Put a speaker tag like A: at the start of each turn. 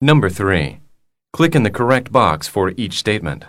A: Number 3. Click in the correct box for each statement.